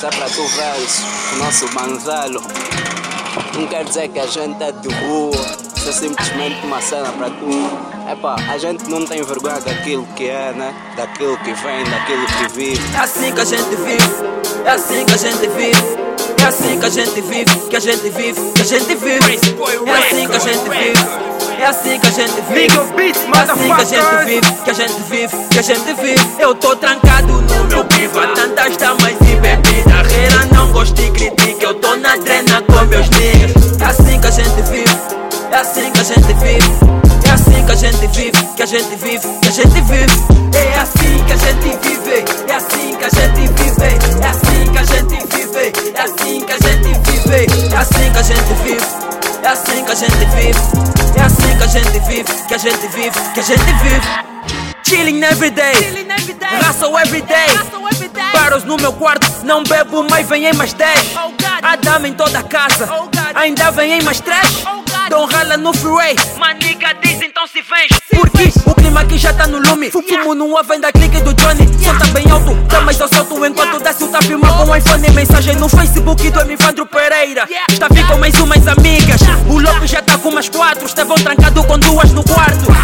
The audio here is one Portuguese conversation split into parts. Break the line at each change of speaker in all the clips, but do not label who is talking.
Só para tu veres o nosso manzalo. Não quer dizer que a gente é de rua. Isso é simplesmente uma cena para tu. Epá, a gente não tem vergonha daquilo que é, né? Daquilo que vem, daquilo que vive.
É assim que a gente vive, é assim que a gente vive. É assim que a gente vive, que a gente vive, que a gente vive. É assim que a gente vive. É assim que a gente vive. É assim que a gente vive, que a gente vive, que a gente vive. Eu tô trancado no meu piva, tantas damas e gosta e critica, eu tô na drena com meus niggas. É assim que a gente vive, é assim que a gente vive. É assim que a gente vive, que a gente vive, que a gente vive. É assim que a gente vive, é assim que a gente vive. É assim que a gente vive, é assim que a gente vive. É assim que a gente vive, é assim que a gente vive. É assim que a gente vive, que a gente vive, que a gente vive. Every day, hustle every day. Paros no meu quarto, não bebo, mas vem em mais 10. A dama em toda a casa, ainda vem em mais 3. Dom rala no freeway, maniga diz então se vens. Porque o clima aqui já tá no lume. Fumo no oven da clique do Johnny. Som tá bem alto, tá mais eu solto enquanto desce o filmar com o iPhone. Mensagem no Facebook do Emivandro Pereira. Está com mais umas amigas. O Lopes já tá com umas quatro. Estavam trancado com duas no quarto.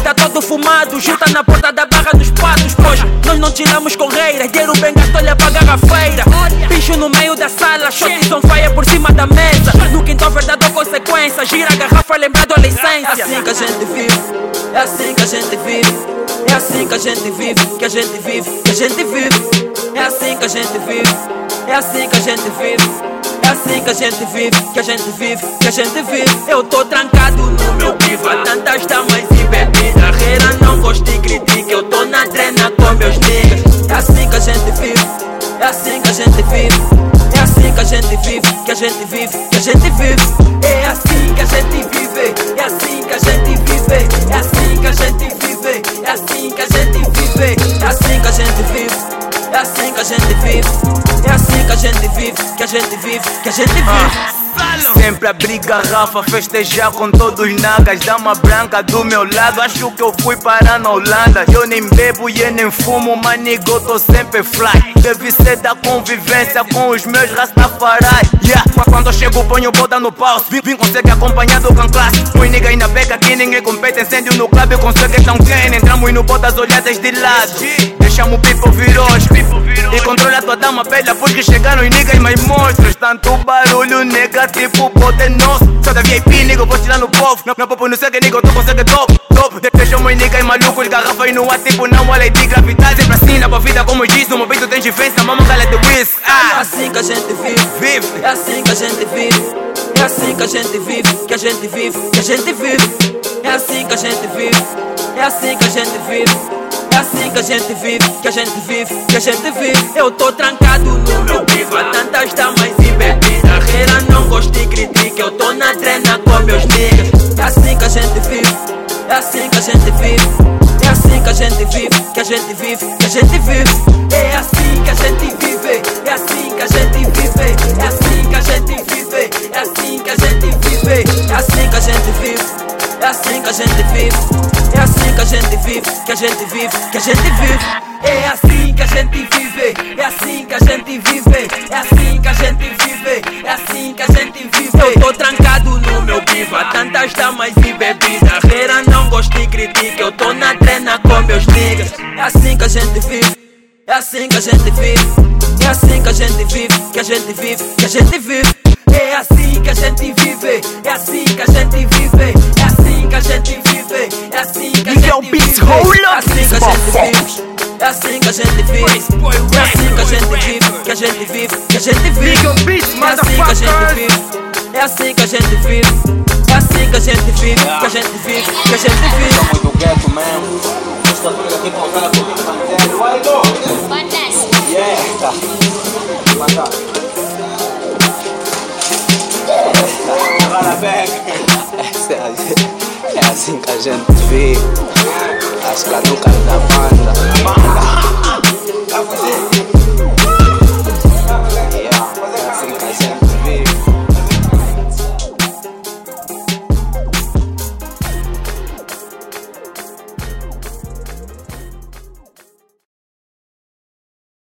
Rude tá todo fumado. Junta na porta da barra dos patos. Pois nós não tiramos correiras. Dinheiro bem gasto, olha pra garrafeira. Bicho no meio da sala. Shots on fire por cima da mesa. No quintal, verdade ou consequência. Gira a garrafa, lembrado a licença. É assim que a gente vive. É assim que a gente vive. É assim que a gente vive. Que a gente vive. Que a gente vive. É assim que a gente vive. É assim que a gente vive. É assim que a gente vive, que a gente vive, que a gente vive. Eu tô trancado É assim que a gente vive, que a gente vive, que a gente vive. É assim que a gente vive, é assim que a gente vive. É assim que a gente vive, é assim que a gente vive. É assim que a gente vive. É assim que a gente vive, é assim que a gente vive, que a gente vive, que a gente vive.
Sempre abri garrafa, festejar com todos os nagas Dama branca do meu lado, acho que eu fui parar na Holanda. Eu nem bebo e nem fumo, eu tô sempre fly. Deve ser da convivência com os meus Rastafari. Yeah, quando eu chego ponho bota no pause Vim, vim consegue acompanhar do can classe Fui nigga aí na beca aqui, ninguém compete. Incêndio no clube, consegue tão quem Entramos no botas olhadas de lado Deixamos o people vir hoje E controla a tua dama bela porque chegaram os niggas mais monstros Tanto barulho negativo, poder nosso. Só da VIP, nigga, vou tirar no povo. Não, não popo no segue, nigga, tu consegue top, top. De- Deixamos os niggas malucos, garrafa e no ar Tipo, não olha de gravidade pra cima. Pra vida, como eu disse, no meu peito tem diferença. Mama, gala de whisk,
É
ah!
assim que a gente vive,
Vive.
É assim que a gente vive, é assim que a gente vive, que a gente vive, que a gente vive. É assim que a gente vive, é assim que a gente vive. É assim que a gente vive, que a gente vive, que a gente vive. Eu tô trancado no meu piva, tantas damas e bebida. Reira não gosta e critica, eu tô na drena com meus niggas. É assim que a gente vive, é assim que a gente vive. É assim que a gente vive, que a gente vive, que a gente vive. É assim que a gente vive, é assim que a gente vive, é assim que a gente vive, é assim que a gente vive, é assim que a gente vive, é assim que a gente vive, é assim que a gente vive, que a gente vive, que a gente vive. É assim que a gente vive, é assim que a gente vive, é assim que a gente vive, é assim que a gente vive. Eu tô trancado no meu piva, tantas damas e bebida. Reira não gosta e critica, eu tô na drena com meus niggas. É assim que a gente vive, é assim que a gente vive, é assim que a gente vive, que a gente vive, que a gente vive. É assim que a gente vive, é assim que a gente vive, assim que a gente vive.
Beats, hold
É assim que a gente vive, é assim que a gente vive, é assim que a gente vive, que a gente vive, que a gente vive. É assim que a gente vive, é assim que a gente vive, é assim que a gente vive, que a gente vive, que a gente vive.
Sou muito quieto mesmo. Estou tudo aqui com o cara com o panteiro. Vai!
Fantastic.
Yeah! Mata. Agora pega. Essa é a- É assim que a gente vive. As canucas da banda. Banda! Vai fazer.